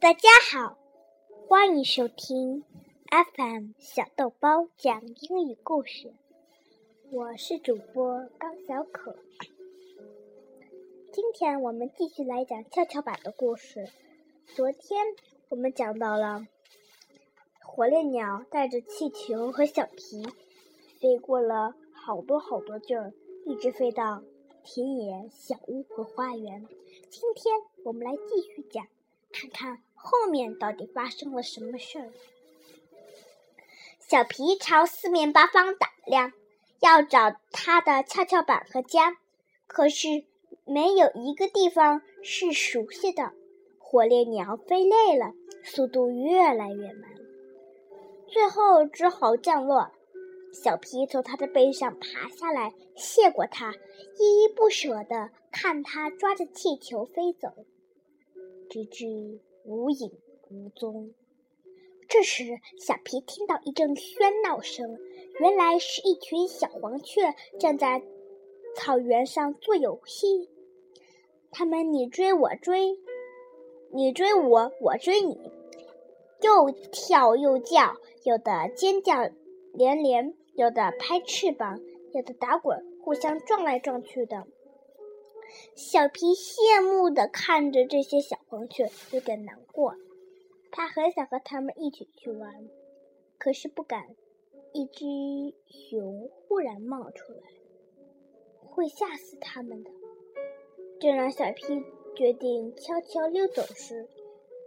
大家好，欢迎收听 FM 小豆包讲英语故事。我是主播高小可。今天我们继续来讲跷跷板的故事。昨天我们讲到了火烈鸟带着气球和小皮飞过了好多好多劲儿，一直飞到田野、小屋和花园。今天我们来继续讲，看看。后面到底发生了什么事儿？小皮朝四面八方打量，要找他的跷跷板和家，可是没有一个地方是熟悉的。火烈鸟飞累了，速度越来越慢，最后只好降落。小皮从他的背上爬下来，谢过他，依依不舍地看他抓着气球飞走，吱吱。无影无踪。这时，小皮听到一阵喧闹声，原来是一群小黄雀站在草原上做游戏。它们你追我追，你追我，我追你，又跳又叫，有的尖叫连连，有的拍翅膀，有的打滚，互相撞来撞去的。小皮羡慕地看着这些小黄雀，有点难过。他很想和它们一起去玩，可是不敢。一只熊忽然冒出来，会吓死它们的。正让小皮决定悄悄溜走时，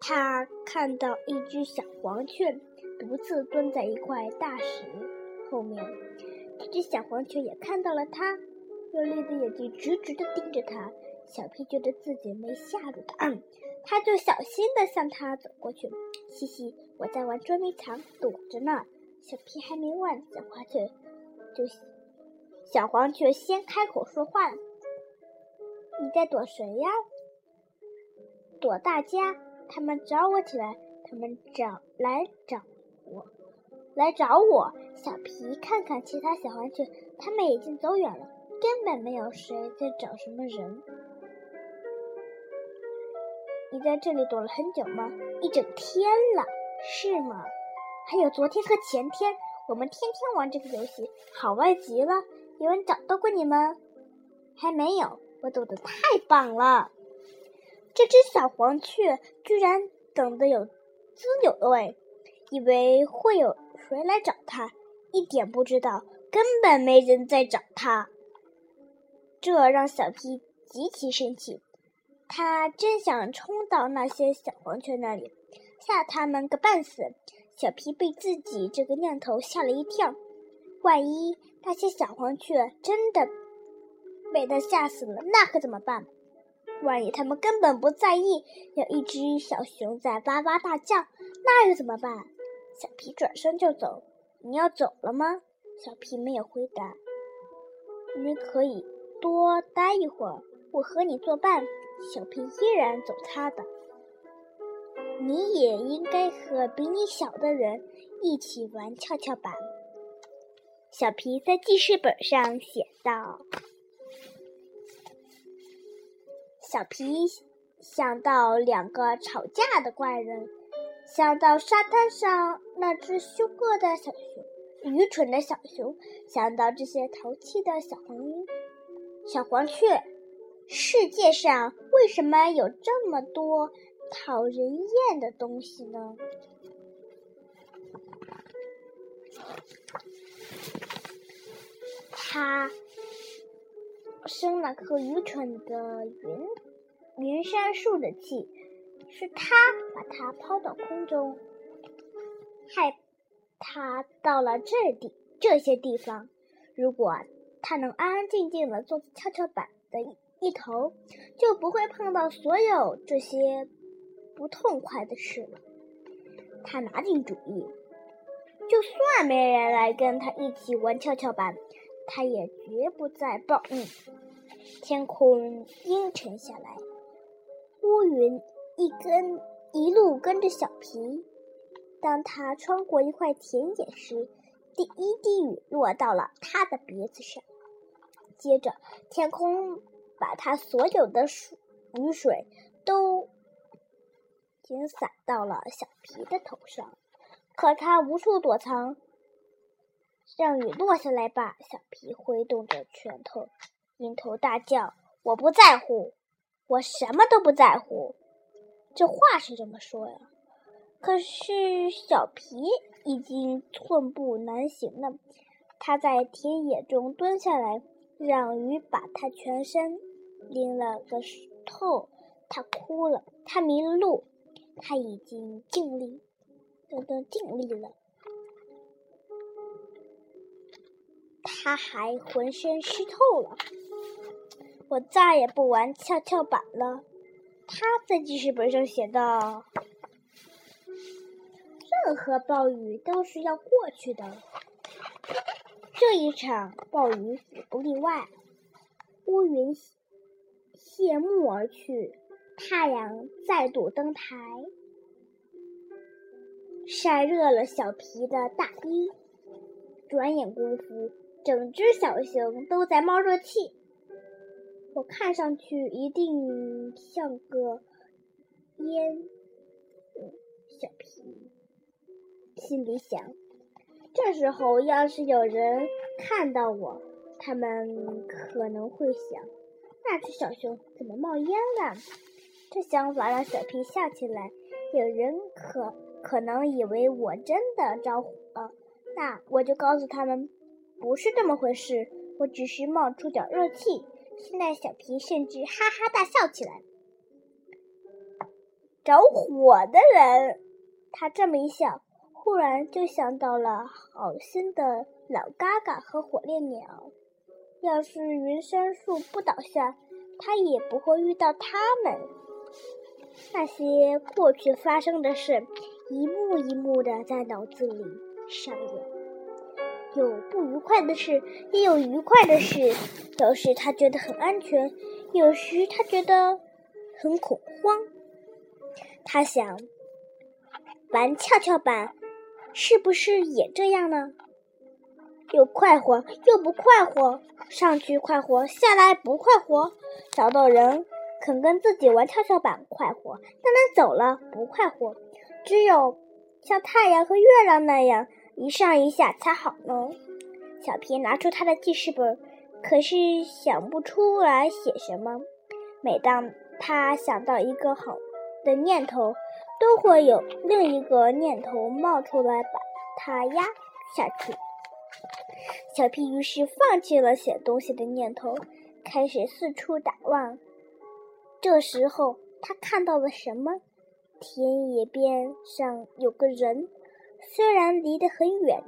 他看到一只小黄雀独自蹲在一块大石后面。这只小黄雀也看到了他。用力的眼睛直直的盯着他，小皮觉得自己没吓住他，他就小心的向他走过去。嘻嘻，我在玩捉迷藏，躲着呢。小皮还没问，小黄雀就小黄雀先开口说话了：“你在躲谁呀？”“躲大家，他们找我起来，他们找来找我，来找我。”小皮看看其他小黄雀，他们已经走远了。根本没有谁在找什么人。你在这里躲了很久吗？一整天了，是吗？还有昨天和前天，我们天天玩这个游戏，好玩极了。有人找到过你们？还没有。我躲得太棒了。这只小黄雀居然等得有滋有味，以为会有谁来找它，一点不知道根本没人在找它。这让小皮极其生气，他真想冲到那些小黄雀那里，吓他们个半死。小皮被自己这个念头吓了一跳，万一那些小黄雀真的被他吓死了，那可怎么办？万一他们根本不在意，有一只小熊在哇哇大叫，那又怎么办？小皮转身就走。你要走了吗？小皮没有回答。你可以。多待一会儿，我和你作伴。小皮依然走他的。你也应该和比你小的人一起玩跷跷板。小皮在记事本上写道。小皮想到两个吵架的怪人，想到沙滩上那只凶恶的小熊、愚蠢的小熊，想到这些淘气的小黄莺。小黄雀，世界上为什么有这么多讨人厌的东西呢？他生了颗愚蠢的云云杉树的气，是他把它抛到空中，害他到了这地这些地方。如果。他能安安静静的坐在跷跷板的一头，就不会碰到所有这些不痛快的事了。他拿定主意，就算没人来跟他一起玩跷跷板，他也绝不再抱怨。天空阴沉下来，乌云一根一路跟着小皮。当他穿过一块田野时，第一滴雨落到了他的鼻子上。接着，天空把它所有的水雨水都经洒到了小皮的头上，可他无处躲藏。让雨落下来吧！小皮挥动着拳头，迎头大叫：“我不在乎，我什么都不在乎。”这话是这么说呀，可是小皮已经寸步难行了。他在田野中蹲下来，让雨把他全身淋了个透。他哭了，他迷了路，他已经尽力，等等尽力了。他还浑身湿透了。我再也不玩跷跷板了。他在记事本上写道：“任何暴雨都是要过去的，这一场暴雨也不例外。”乌云谢幕而去，太阳再度登台，晒热了小皮的大衣。转眼功夫。整只小熊都在冒热气，我看上去一定像个烟。小皮心里想：这时候要是有人看到我，他们可能会想，那只小熊怎么冒烟了？这想法让小皮笑起来。有人可可能以为我真的着火了，那我就告诉他们。不是这么回事，我只是冒出点热气。现在小皮甚至哈哈大笑起来。着火的人，他这么一笑，忽然就想到了好心的老嘎嘎和火烈鸟。要是云杉树不倒下，他也不会遇到他们。那些过去发生的事，一幕一幕的在脑子里上演。有不愉快的事，也有愉快的事。有时他觉得很安全，有时他觉得很恐慌。他想，玩跷跷板是不是也这样呢？又快活又不快活，上去快活，下来不快活。找到人肯跟自己玩跷跷板快活，但他走了不快活。只有像太阳和月亮那样。一上一下才好呢。小皮拿出他的记事本，可是想不出来写什么。每当他想到一个好的念头，都会有另一个念头冒出来，把他压下去。小皮于是放弃了写东西的念头，开始四处打望。这时候，他看到了什么？田野边上有个人。虽然离得很远，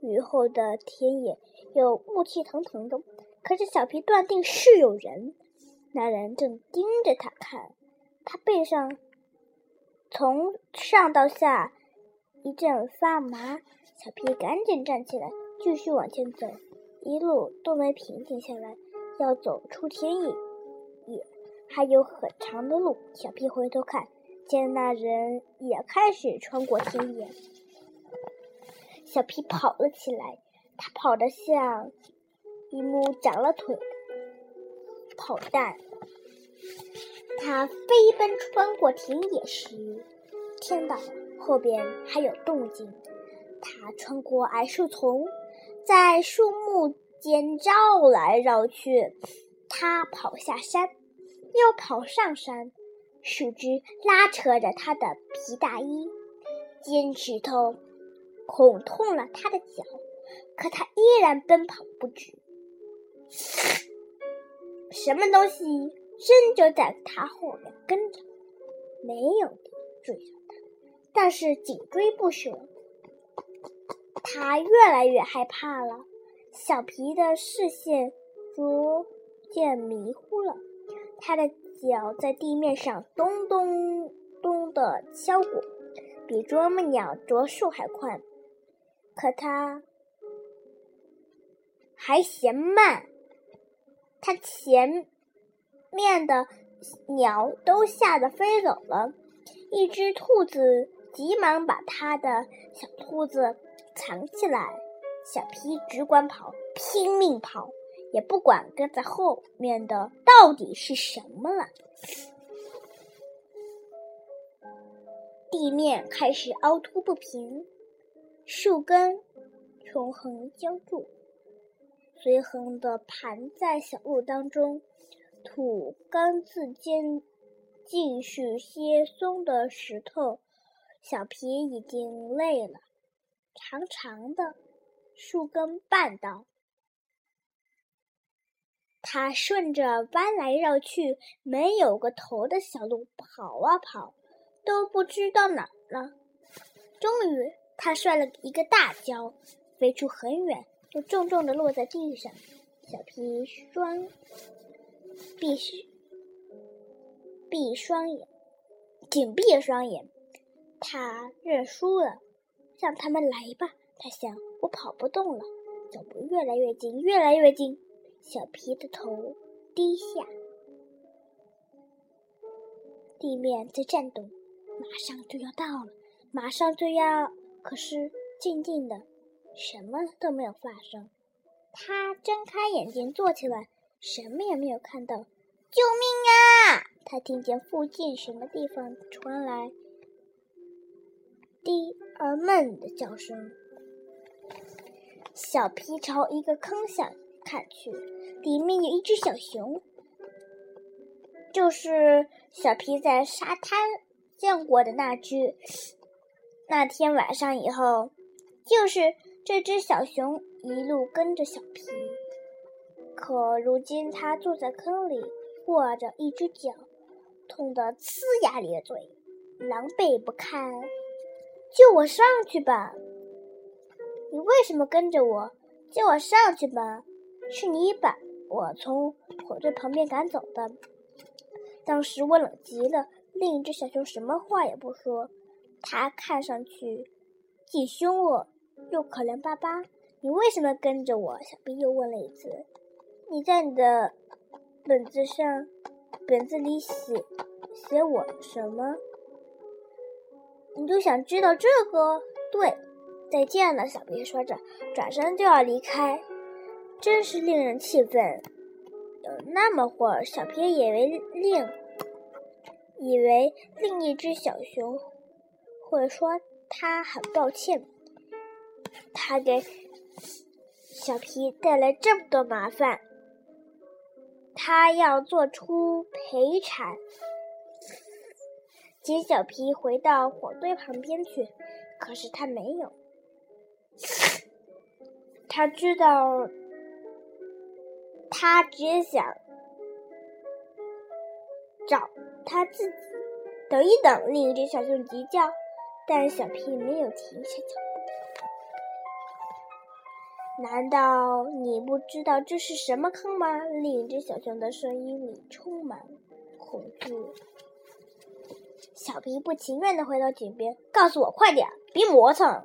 雨后的田野又雾气腾腾的，可是小皮断定是有人。那人正盯着他看，他背上从上到下一阵发麻。小皮赶紧站起来，继续往前走，一路都没平静下来。要走出田野，也还有很长的路。小皮回头看，见那人也开始穿过田野。小皮跑了起来，他跑得像一幕长了腿的跑蛋。他飞奔穿过田野时，听到后边还有动静。他穿过矮树丛，在树木间绕来绕去。他跑下山，又跑上山，树枝拉扯着他的皮大衣，尖石头。恐痛了他的脚，可他依然奔跑不止。什么东西真就在他后面跟着，没有追上他，但是紧追不舍。他越来越害怕了，小皮的视线逐渐迷糊了，他的脚在地面上咚咚咚的敲鼓，比啄木鸟啄树还快。可他还嫌慢，他前面的鸟都吓得飞走了。一只兔子急忙把他的小兔子藏起来。小皮只管跑，拼命跑，也不管跟在后面的到底是什么了。地面开始凹凸不平，树根纵横交错，随横的盘在小路当中。土缸子间尽是些松的石头，小皮已经累了，长长的树根绊倒。他顺着弯来绕去、没有个头的小路跑啊跑，都不知道哪儿了。终于，他摔了一个大跤，飞出很远，又重重的落在地上。小皮双闭闭双眼，紧闭双眼，他认输了，让他们来吧。他想，我跑不动了，脚步越来越近，越来越近。小皮的头低下，地面在颤动，马上就要到了，马上就要。可是静静的，什么都没有发生。他睁开眼睛，坐起来，什么也没有看到。救命啊！他听见附近什么地方传来低而闷的叫声。小皮朝一个坑下看去。里面有一只小熊，就是小皮在沙滩见过的那只。那天晚上以后，就是这只小熊一路跟着小皮。可如今它坐在坑里，握着一只脚，痛得呲牙咧嘴，狼狈不堪。救我上去吧！你为什么跟着我？救我上去吧！是你把。我从火堆旁边赶走的。当时我冷极了，另一只小熊什么话也不说。它看上去既凶恶又可怜巴巴。你为什么跟着我？小兵又问了一次。你在你的本子上，本子里写写我什么？你就想知道这个？对，再见了，小兵说着，转身就要离开。真是令人气愤！有那么会儿，小皮以为另以为另一只小熊会说他很抱歉，他给小皮带来这么多麻烦，他要做出赔偿，请小皮回到火堆旁边去。可是他没有，他知道。他只想找他自己。等一等，另一只小熊急叫，但小皮没有停下脚步。难道你不知道这是什么坑吗？另一只小熊的声音里充满恐惧。小皮不情愿地回到井边，告诉我快点，别磨蹭。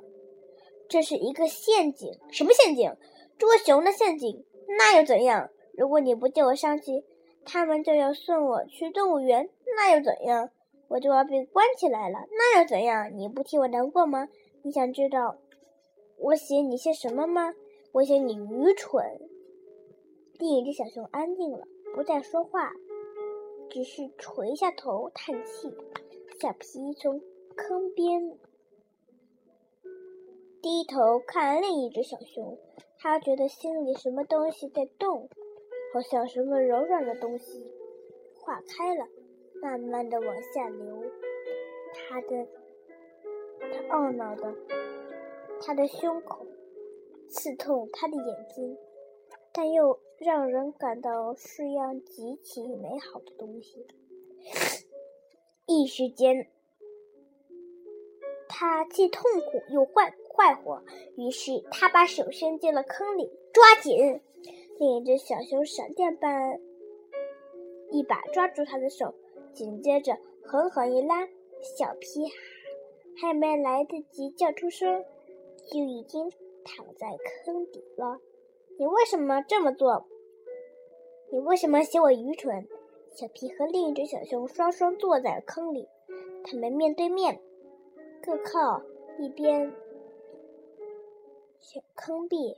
这是一个陷阱。什么陷阱？捉熊的陷阱。那又怎样？如果你不救我上去，他们就要送我去动物园，那又怎样？我就要被关起来了，那又怎样？你不替我难过吗？你想知道我写你些什么吗？我写你愚蠢。另一只小熊安静了，不再说话，只是垂下头叹气。小皮从坑边低头看另一只小熊，他觉得心里什么东西在动。好像什么柔软的东西化开了，慢慢的往下流。他的，他懊恼的，他的胸口刺痛他的眼睛，但又让人感到是样极其美好的东西。一时间，他既痛苦又坏坏活，于是他把手伸进了坑里，抓紧。另一只小熊闪电般一把抓住他的手，紧接着狠狠一拉，小皮还没来得及叫出声，就已经躺在坑底了。你为什么这么做？你为什么嫌我愚蠢？小皮和另一只小熊双双坐在坑里，他们面对面，各靠一边小坑壁，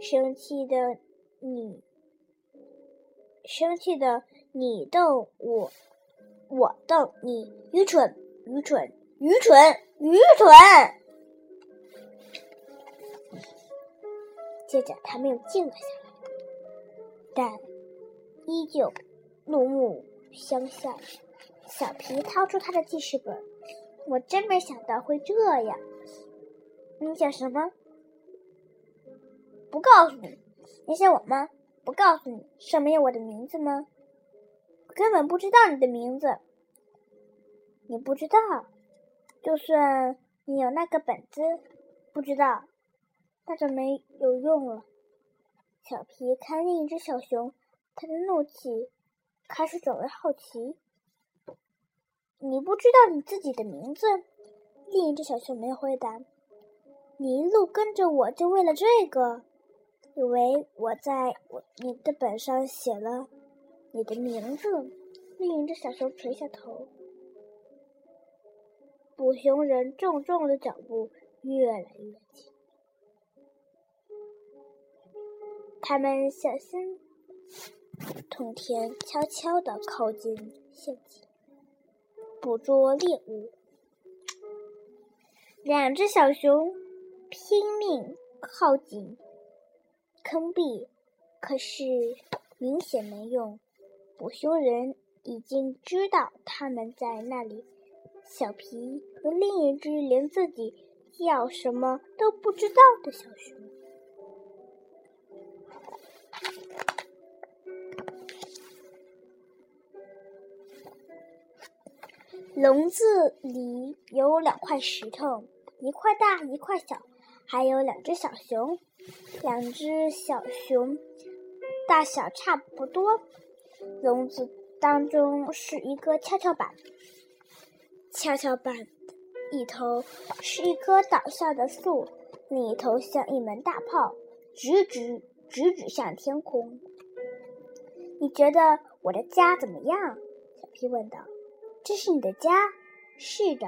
生气的。你生气的，你瞪我，我瞪你，愚蠢，愚蠢，愚蠢，愚蠢！接着，他们又静了下来，但依旧怒目相向。小皮掏出他的记事本，我真没想到会这样。你想什么？不告诉你。你想我吗？不告诉你。上面有我的名字吗？我根本不知道你的名字。你不知道。就算你有那个本子，不知道，那就没有用了。小皮看另一只小熊，他的怒气开始转为好奇。你不知道你自己的名字？另一只小熊没有回答。你一路跟着我就为了这个？以为我在我你的本上写了你的名字？另一只小熊垂下头。捕熊人重重的脚步越来越近，他们小心通田悄悄地靠近陷阱，捕捉猎物。两只小熊拼命靠近坑壁，可是明显没用。捕熊人已经知道他们在那里。小皮和另一只连自己叫什么都不知道的小熊。笼子里有两块石头，一块大，一块小，还有两只小熊。两只小熊大小差不多。笼子当中是一个跷跷板。跷跷板一头是一棵倒下的树，另一头像一门大炮，直直直指向天空。你觉得我的家怎么样？小皮问道。这是你的家？是的，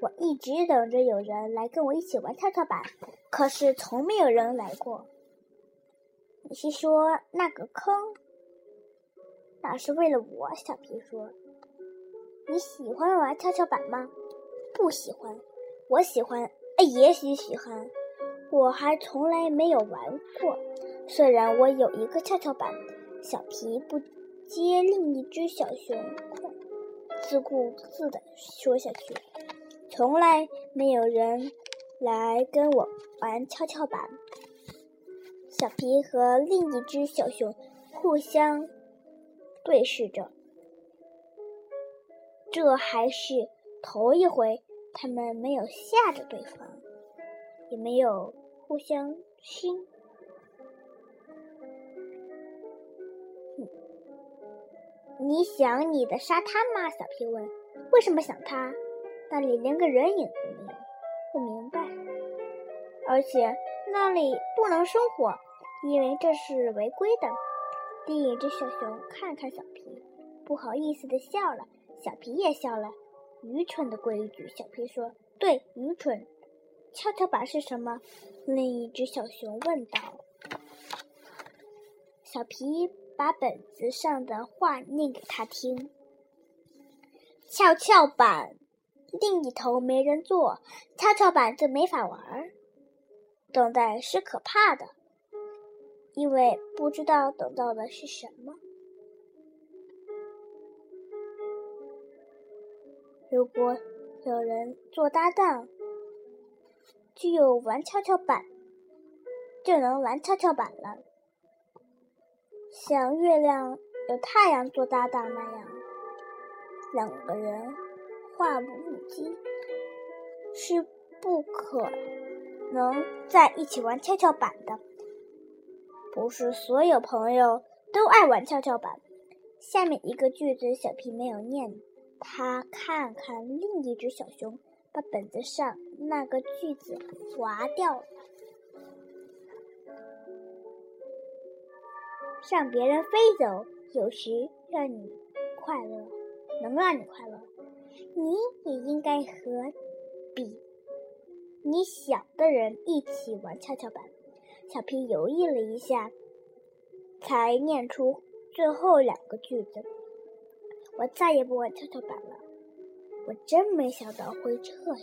我一直等着有人来跟我一起玩跷跷板，可是从没有人来过。你是说那个坑？那是为了我。小皮说。你喜欢玩跷跷板吗？不喜欢。我喜欢，也许喜欢。我还从来没有玩过。虽然我有一个跷跷板，小皮不接另一只小熊，自顾自地说下去。从来没有人来跟我玩跷跷板。小皮和另一只小熊互相对视着。这还是头一回，他们没有吓着对方，也没有互相亲。你想你的沙滩吗？小皮问。为什么想它？那里连个人影都没有。不明白。而且那里不能生火，因为这是违规的。另一只小熊看看小皮，不好意思的笑了。小皮也笑了，愚蠢的规矩。小皮说：“对，愚蠢。”跷跷板是什么？另一只小熊问道。小皮把本子上的话念给他听：“跷跷板另一头没人坐，跷跷板就没法玩。等待是可怕的，因为不知道等到的是什么。”如果有人做搭档，就有玩跷跷板，就能玩跷跷板了。像月亮有太阳做搭档那样，两个人话不入机，是不可能在一起玩跷跷板的。不是所有朋友都爱玩跷跷板。下面一个句子，小皮没有念。他看看另一只小熊，把本子上那个句子划掉了。让别人飞走，有时让你快乐，能让你快乐。你也应该和比你小的人一起玩跷跷板。小皮犹豫了一下，才念出最后两个句子。我再也不玩跷跷板了。我真没想到会这样。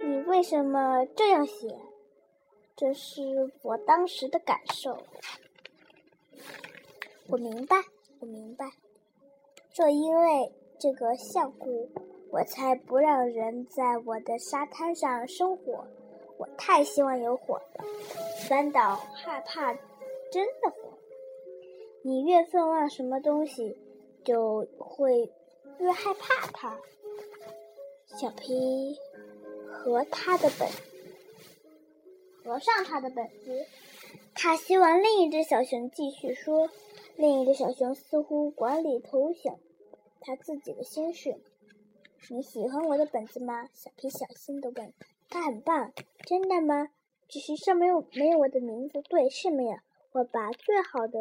你为什么这样写？这是我当时的感受。我明白，我明白。正因为这个相故，我才不让人在我的沙滩上生火。我太希望有火了，反倒害怕真的火。你越愤望什么东西，就会越害怕它。小皮和他的本，合上他的本子。他希望另一只小熊继续说。另一只小熊似乎管理头想他自己的心事。你喜欢我的本子吗？小皮小心的问。它很棒，真的吗？只是上面有没有我的名字？对，是没有。我把最好的。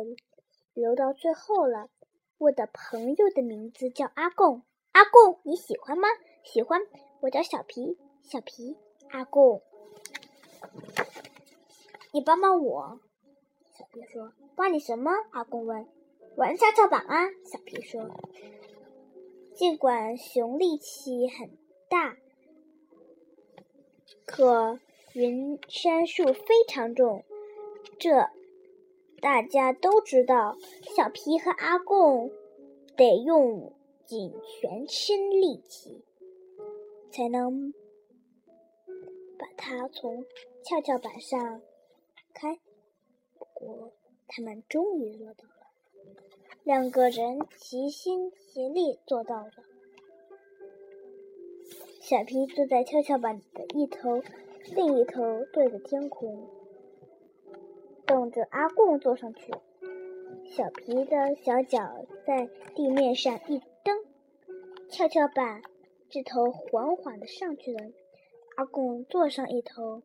留到最后了。我的朋友的名字叫阿贡。阿贡，你喜欢吗？喜欢。我叫小皮。小皮，阿贡，你帮帮我。小皮说：“帮你什么？”阿贡问。“玩跷跷板啊。”小皮说。尽管熊力气很大，可云杉树非常重。这。大家都知道，小皮和阿贡得用尽全身力气，才能把它从跷跷板上开。不过，他们终于做到了，两个人齐心协力做到了。小皮坐在跷跷板的一头，另一头对着天空。等着阿贡坐上去，小皮的小脚在地面上一蹬，跷跷板这头缓缓的上去了。阿贡坐上一头，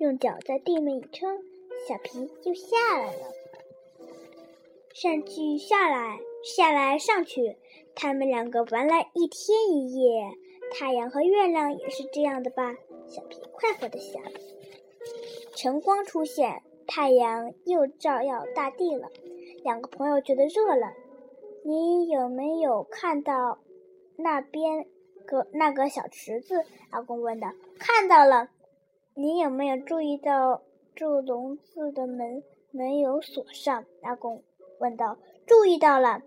用脚在地面一撑，小皮就下来了。上去下来，下来上去，他们两个玩了一天一夜。太阳和月亮也是这样的吧？小皮快活的想。晨光出现。太阳又照耀大地了，两个朋友觉得热了。你有没有看到那边个那个小池子？阿公问道。看到了。你有没有注意到这笼子的门没有锁上？阿公问道。注意到了，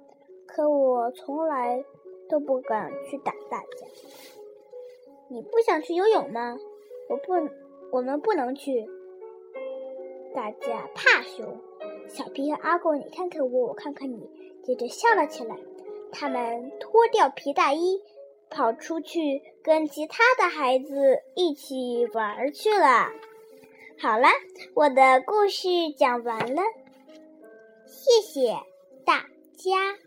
可我从来都不敢去打大家。你不想去游泳吗？我不，我们不能去。大家怕熊，小皮和阿贡，你看看我，我看看你，接着笑了起来。他们脱掉皮大衣，跑出去跟其他的孩子一起玩去了。好了，我的故事讲完了，谢谢大家。